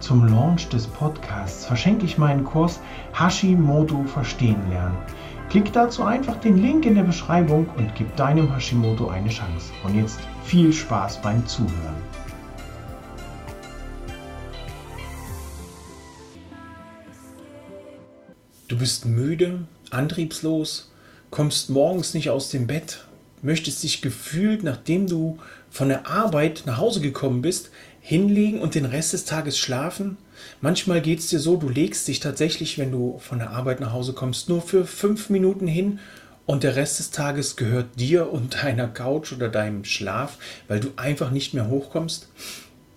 Zum Launch des Podcasts verschenke ich meinen Kurs Hashimoto Verstehen lernen. Klick dazu einfach den Link in der Beschreibung und gib deinem Hashimoto eine Chance. Und jetzt viel Spaß beim Zuhören. Du bist müde, antriebslos, kommst morgens nicht aus dem Bett, möchtest dich gefühlt, nachdem du von der Arbeit nach Hause gekommen bist, hinlegen und den Rest des Tages schlafen. Manchmal geht es dir so, du legst dich tatsächlich, wenn du von der Arbeit nach Hause kommst, nur für fünf Minuten hin und der Rest des Tages gehört dir und deiner Couch oder deinem Schlaf, weil du einfach nicht mehr hochkommst.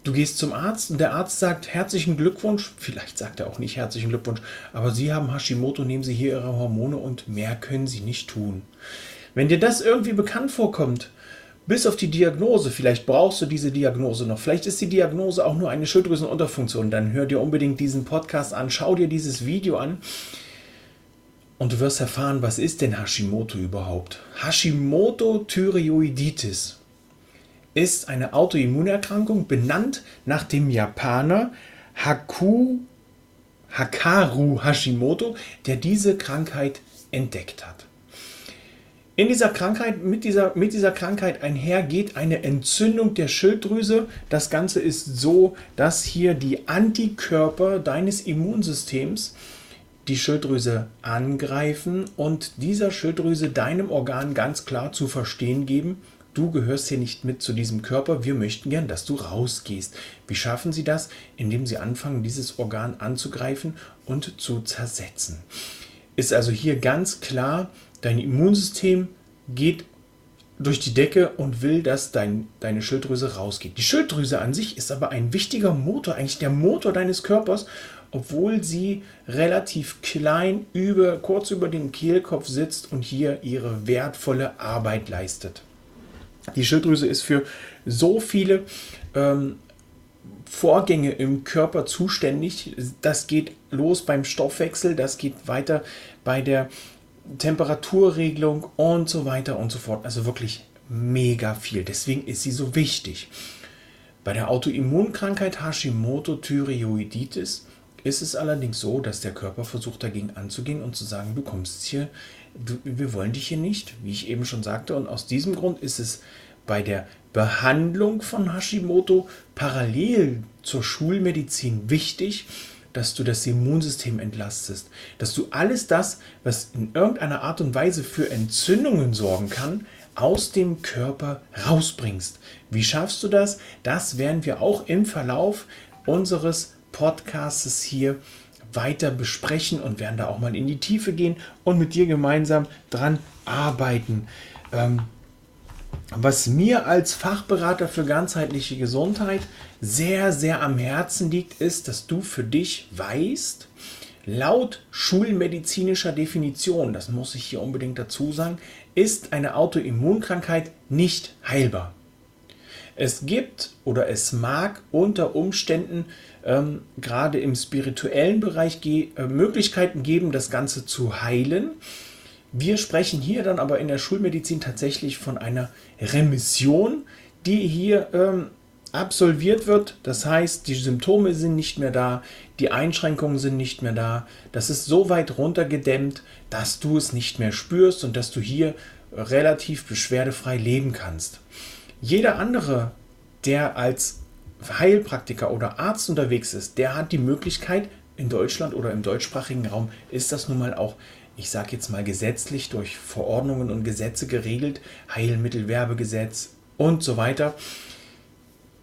Du gehst zum Arzt und der Arzt sagt herzlichen Glückwunsch. Vielleicht sagt er auch nicht herzlichen Glückwunsch, aber Sie haben Hashimoto, nehmen Sie hier Ihre Hormone und mehr können Sie nicht tun. Wenn dir das irgendwie bekannt vorkommt, bis auf die Diagnose, vielleicht brauchst du diese Diagnose noch, vielleicht ist die Diagnose auch nur eine Schilddrüsenunterfunktion, dann hör dir unbedingt diesen Podcast an, schau dir dieses Video an und du wirst erfahren, was ist denn Hashimoto überhaupt? Hashimoto-Thyreoiditis ist eine Autoimmunerkrankung, benannt nach dem Japaner Haku, Hakaru Hashimoto, der diese Krankheit entdeckt hat. In dieser Krankheit, mit dieser, mit dieser Krankheit einher geht eine Entzündung der Schilddrüse. Das Ganze ist so, dass hier die Antikörper deines Immunsystems die Schilddrüse angreifen und dieser Schilddrüse deinem Organ ganz klar zu verstehen geben, du gehörst hier nicht mit zu diesem Körper, wir möchten gern, dass du rausgehst. Wie schaffen sie das? Indem sie anfangen, dieses Organ anzugreifen und zu zersetzen. Ist also hier ganz klar, Dein Immunsystem geht durch die Decke und will, dass dein, deine Schilddrüse rausgeht. Die Schilddrüse an sich ist aber ein wichtiger Motor, eigentlich der Motor deines Körpers, obwohl sie relativ klein über, kurz über dem Kehlkopf sitzt und hier ihre wertvolle Arbeit leistet. Die Schilddrüse ist für so viele ähm, Vorgänge im Körper zuständig. Das geht los beim Stoffwechsel, das geht weiter bei der Temperaturregelung und so weiter und so fort. Also wirklich mega viel. Deswegen ist sie so wichtig. Bei der Autoimmunkrankheit Hashimoto-Thyreoiditis ist es allerdings so, dass der Körper versucht dagegen anzugehen und zu sagen, du kommst hier, du, wir wollen dich hier nicht, wie ich eben schon sagte. Und aus diesem Grund ist es bei der Behandlung von Hashimoto parallel zur Schulmedizin wichtig, dass du das Immunsystem entlastest, dass du alles das, was in irgendeiner Art und Weise für Entzündungen sorgen kann, aus dem Körper rausbringst. Wie schaffst du das? Das werden wir auch im Verlauf unseres Podcasts hier weiter besprechen und werden da auch mal in die Tiefe gehen und mit dir gemeinsam dran arbeiten. Ähm, was mir als Fachberater für ganzheitliche Gesundheit sehr, sehr am Herzen liegt, ist, dass du für dich weißt, laut schulmedizinischer Definition, das muss ich hier unbedingt dazu sagen, ist eine Autoimmunkrankheit nicht heilbar. Es gibt oder es mag unter Umständen ähm, gerade im spirituellen Bereich äh, Möglichkeiten geben, das Ganze zu heilen. Wir sprechen hier dann aber in der Schulmedizin tatsächlich von einer Remission, die hier ähm, absolviert wird. Das heißt, die Symptome sind nicht mehr da, die Einschränkungen sind nicht mehr da. Das ist so weit runtergedämmt, dass du es nicht mehr spürst und dass du hier relativ beschwerdefrei leben kannst. Jeder andere, der als Heilpraktiker oder Arzt unterwegs ist, der hat die Möglichkeit, in Deutschland oder im deutschsprachigen Raum ist das nun mal auch ich sage jetzt mal gesetzlich durch Verordnungen und Gesetze geregelt, Heilmittelwerbegesetz und so weiter,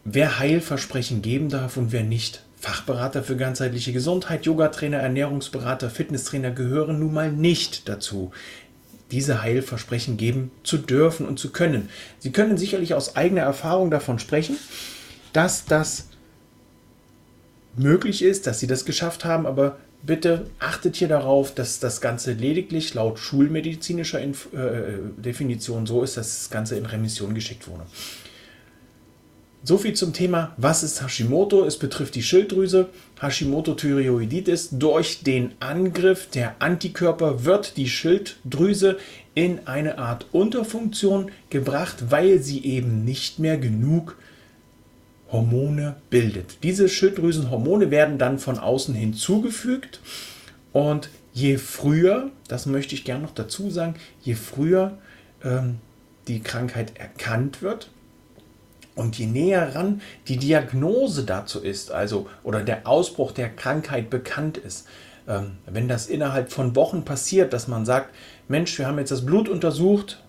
wer Heilversprechen geben darf und wer nicht. Fachberater für ganzheitliche Gesundheit, Yogatrainer, Ernährungsberater, Fitnesstrainer gehören nun mal nicht dazu, diese Heilversprechen geben zu dürfen und zu können. Sie können sicherlich aus eigener Erfahrung davon sprechen, dass das möglich ist, dass sie das geschafft haben, aber bitte achtet hier darauf, dass das Ganze lediglich laut schulmedizinischer Inf äh, Definition so ist, dass das Ganze in Remission geschickt wurde. So viel zum Thema, was ist Hashimoto? Es betrifft die Schilddrüse. Hashimoto-Thyreoiditis. Durch den Angriff der Antikörper wird die Schilddrüse in eine Art Unterfunktion gebracht, weil sie eben nicht mehr genug Hormone bildet. Diese Schilddrüsenhormone werden dann von außen hinzugefügt und je früher, das möchte ich gerne noch dazu sagen, je früher ähm, die Krankheit erkannt wird, und je näher ran die Diagnose dazu ist, also oder der Ausbruch der Krankheit bekannt ist, ähm, wenn das innerhalb von Wochen passiert, dass man sagt, Mensch, wir haben jetzt das Blut untersucht,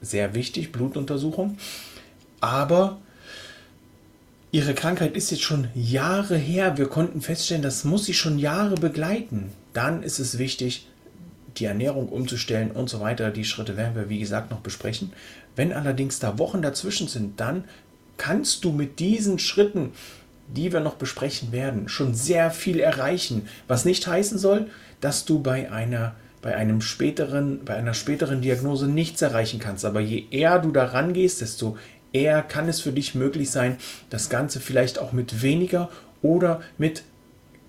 sehr wichtig, Blutuntersuchung, aber Ihre Krankheit ist jetzt schon Jahre her, wir konnten feststellen, das muss Sie schon Jahre begleiten, dann ist es wichtig, die Ernährung umzustellen und so weiter. Die Schritte werden wir, wie gesagt, noch besprechen. Wenn allerdings da Wochen dazwischen sind, dann kannst du mit diesen Schritten, die wir noch besprechen werden, schon sehr viel erreichen. Was nicht heißen soll, dass du bei einer bei einem späteren, bei einer späteren Diagnose nichts erreichen kannst. Aber je eher du da rangehst, desto eher kann es für dich möglich sein, das Ganze vielleicht auch mit weniger oder mit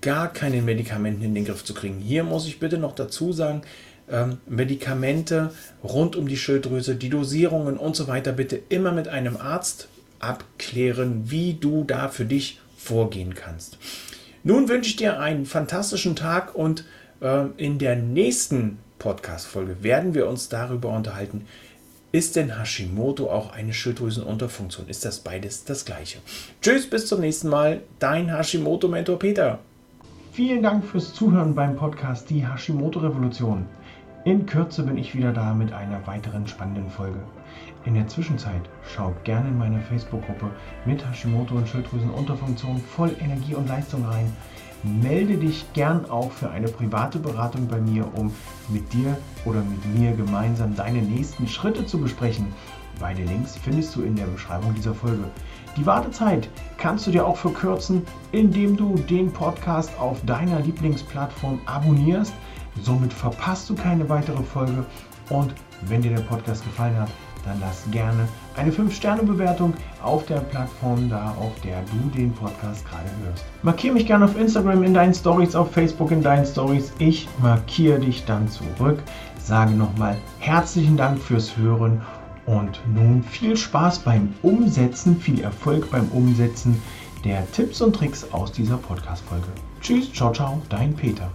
gar keinen Medikamenten in den Griff zu kriegen. Hier muss ich bitte noch dazu sagen, ähm, Medikamente rund um die Schilddrüse, die Dosierungen und so weiter bitte immer mit einem Arzt abklären, wie du da für dich vorgehen kannst. Nun wünsche ich dir einen fantastischen Tag und äh, in der nächsten Podcast-Folge werden wir uns darüber unterhalten, ist denn Hashimoto auch eine Schilddrüsenunterfunktion? Ist das beides das gleiche? Tschüss, bis zum nächsten Mal. Dein Hashimoto-Mentor Peter. Vielen Dank fürs Zuhören beim Podcast Die Hashimoto-Revolution. In Kürze bin ich wieder da mit einer weiteren spannenden Folge. In der Zwischenzeit schaut gerne in meine Facebook-Gruppe mit Hashimoto und Schilddrüsenunterfunktion voll Energie und Leistung rein. Melde dich gern auch für eine private Beratung bei mir, um mit dir oder mit mir gemeinsam deine nächsten Schritte zu besprechen. Beide Links findest du in der Beschreibung dieser Folge. Die Wartezeit kannst du dir auch verkürzen, indem du den Podcast auf deiner Lieblingsplattform abonnierst. Somit verpasst du keine weitere Folge. Und wenn dir der Podcast gefallen hat, dann lass gerne eine 5-Sterne-Bewertung auf der Plattform da, auf der du den Podcast gerade hörst. Markiere mich gerne auf Instagram in deinen Stories, auf Facebook in deinen Stories. Ich markiere dich dann zurück. Sage nochmal herzlichen Dank fürs Hören und nun viel Spaß beim Umsetzen, viel Erfolg beim Umsetzen der Tipps und Tricks aus dieser Podcast-Folge. Tschüss, ciao, ciao, dein Peter.